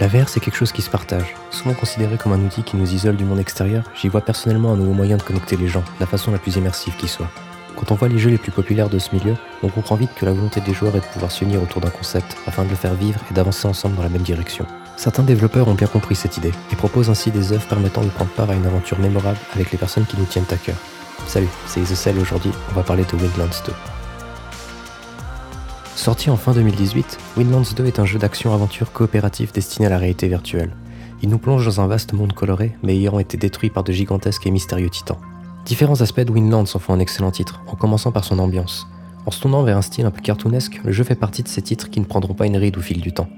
La VR, c'est quelque chose qui se partage. Souvent considéré comme un outil qui nous isole du monde extérieur, j'y vois personnellement un nouveau moyen de connecter les gens, de la façon la plus immersive qui soit. Quand on voit les jeux les plus populaires de ce milieu, on comprend vite que la volonté des joueurs est de pouvoir s'unir autour d'un concept afin de le faire vivre et d'avancer ensemble dans la même direction. Certains développeurs ont bien compris cette idée et proposent ainsi des œuvres permettant de prendre part à une aventure mémorable avec les personnes qui nous tiennent à cœur. Salut, c'est Isocel et aujourd'hui on va parler de Windlands 2. Sorti en fin 2018, Windlands 2 est un jeu d'action-aventure coopératif destiné à la réalité virtuelle. Il nous plonge dans un vaste monde coloré, mais ayant été détruit par de gigantesques et mystérieux titans. Différents aspects de Windlands en font un excellent titre, en commençant par son ambiance. En se tournant vers un style un peu cartoonesque, le jeu fait partie de ces titres qui ne prendront pas une ride au fil du temps.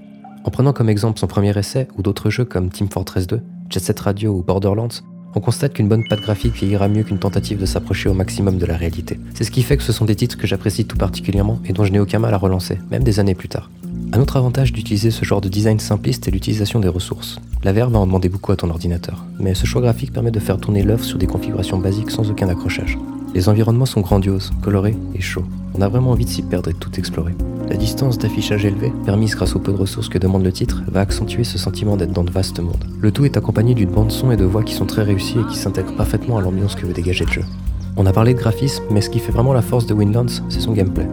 En prenant comme exemple son premier essai ou d'autres jeux comme Team Fortress 2, Jet Set Radio ou Borderlands, on constate qu'une bonne patte graphique vieillira mieux qu'une tentative de s'approcher au maximum de la réalité. C'est ce qui fait que ce sont des titres que j'apprécie tout particulièrement et dont je n'ai aucun mal à relancer, même des années plus tard. Un autre avantage d'utiliser ce genre de design simpliste est l'utilisation des ressources. La VR va en demander beaucoup à ton ordinateur, mais ce choix graphique permet de faire tourner l'œuvre sur des configurations basiques sans aucun accrochage. Les environnements sont grandioses, colorés et chauds. On a vraiment envie de s'y perdre et de tout explorer. La distance d'affichage élevée, permise grâce au peu de ressources que demande le titre, va accentuer ce sentiment d'être dans de vastes mondes. Le tout est accompagné d'une bande son et de voix qui sont très réussies et qui s'intègrent parfaitement à l'ambiance que veut dégager le jeu. On a parlé de graphisme, mais ce qui fait vraiment la force de Windlands, c'est son gameplay.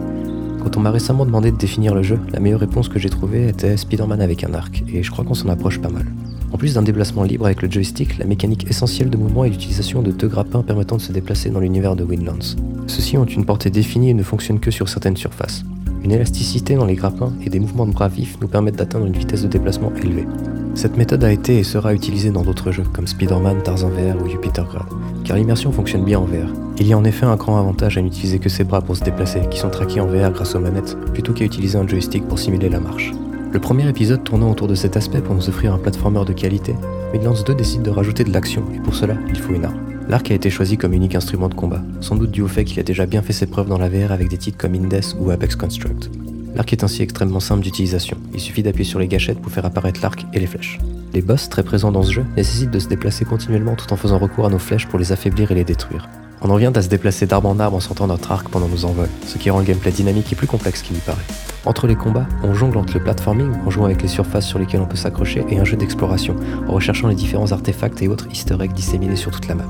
Quand on m'a récemment demandé de définir le jeu, la meilleure réponse que j'ai trouvée était Spider-Man avec un arc, et je crois qu'on s'en approche pas mal. En plus d'un déplacement libre avec le joystick, la mécanique essentielle de mouvement est l'utilisation de deux grappins permettant de se déplacer dans l'univers de Windlands. Ceux-ci ont une portée définie et ne fonctionnent que sur certaines surfaces. Une élasticité dans les grappins et des mouvements de bras vifs nous permettent d'atteindre une vitesse de déplacement élevée. Cette méthode a été et sera utilisée dans d'autres jeux comme Spider-Man, Tarzan VR ou Jupitergrad, car l'immersion fonctionne bien en VR. Il y a en effet un grand avantage à n'utiliser que ses bras pour se déplacer, qui sont traqués en VR grâce aux manettes, plutôt qu'à utiliser un joystick pour simuler la marche. Le premier épisode tournant autour de cet aspect pour nous offrir un platformer de qualité, Midlands 2 décide de rajouter de l'action, et pour cela, il faut une arme. L'arc a été choisi comme unique instrument de combat, sans doute dû au fait qu'il a déjà bien fait ses preuves dans la VR avec des titres comme Indes ou Apex Construct. L'arc est ainsi extrêmement simple d'utilisation, il suffit d'appuyer sur les gâchettes pour faire apparaître l'arc et les flèches. Les boss, très présents dans ce jeu, nécessitent de se déplacer continuellement tout en faisant recours à nos flèches pour les affaiblir et les détruire. On en vient à se déplacer d'arbre en arbre en sortant notre arc pendant nos envols, ce qui rend le gameplay dynamique et plus complexe qu'il n'y paraît. Entre les combats, on jongle entre le platforming, en jouant avec les surfaces sur lesquelles on peut s'accrocher, et un jeu d'exploration, en recherchant les différents artefacts et autres easter eggs disséminés sur toute la map.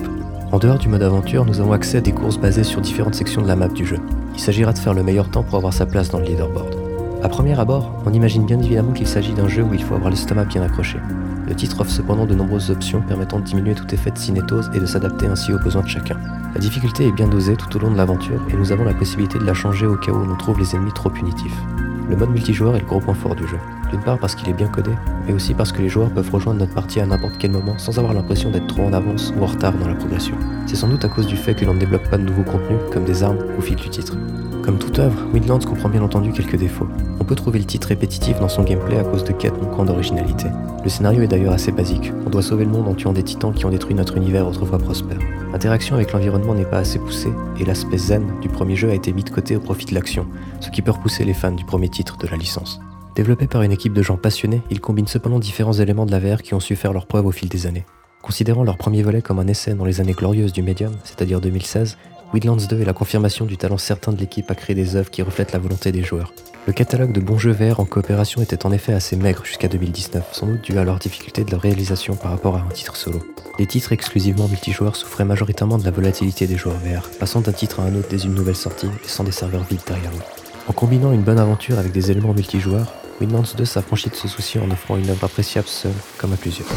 En dehors du mode aventure, nous avons accès à des courses basées sur différentes sections de la map du jeu. Il s'agira de faire le meilleur temps pour avoir sa place dans le leaderboard. A premier abord, on imagine bien évidemment qu'il s'agit d'un jeu où il faut avoir l'estomac bien accroché. Le titre offre cependant de nombreuses options permettant de diminuer tout effet de cinétose et de s'adapter ainsi aux besoins de chacun. La difficulté est bien dosée tout au long de l'aventure et nous avons la possibilité de la changer au cas où on trouve les ennemis trop punitifs. Le mode multijoueur est le gros point fort du jeu. D'une part parce qu'il est bien codé, mais aussi parce que les joueurs peuvent rejoindre notre partie à n'importe quel moment sans avoir l'impression d'être trop en avance ou en retard dans la progression. C'est sans doute à cause du fait que l'on ne développe pas de nouveaux contenus, comme des armes au fil du titre. Comme toute œuvre, Windlands comprend bien entendu quelques défauts. On peut trouver le titre répétitif dans son gameplay à cause de quêtes manquant d'originalité. Le scénario est d'ailleurs assez basique. On doit sauver le monde en tuant des titans qui ont détruit notre univers autrefois prospère. L'interaction avec l'environnement n'est pas assez poussée, et l'aspect zen du premier jeu a été mis de côté au profit de l'action, ce qui peut repousser les fans du premier titre de la licence. Développé par une équipe de gens passionnés, il combine cependant différents éléments de la VR qui ont su faire leur preuve au fil des années. Considérant leur premier volet comme un essai dans les années glorieuses du médium, c'est-à-dire 2016, Windlands 2 est la confirmation du talent certain de l'équipe à créer des œuvres qui reflètent la volonté des joueurs. Le catalogue de bons jeux VR en coopération était en effet assez maigre jusqu'à 2019, sans doute dû à leur difficulté de leur réalisation par rapport à un titre solo. Les titres exclusivement multijoueurs souffraient majoritairement de la volatilité des joueurs VR, passant d'un titre à un autre dès une nouvelle sortie, laissant des serveurs vides derrière eux. En combinant une bonne aventure avec des éléments multijoueurs, Windlands 2 s'affranchit de ce souci en offrant une œuvre appréciable seule comme à plusieurs.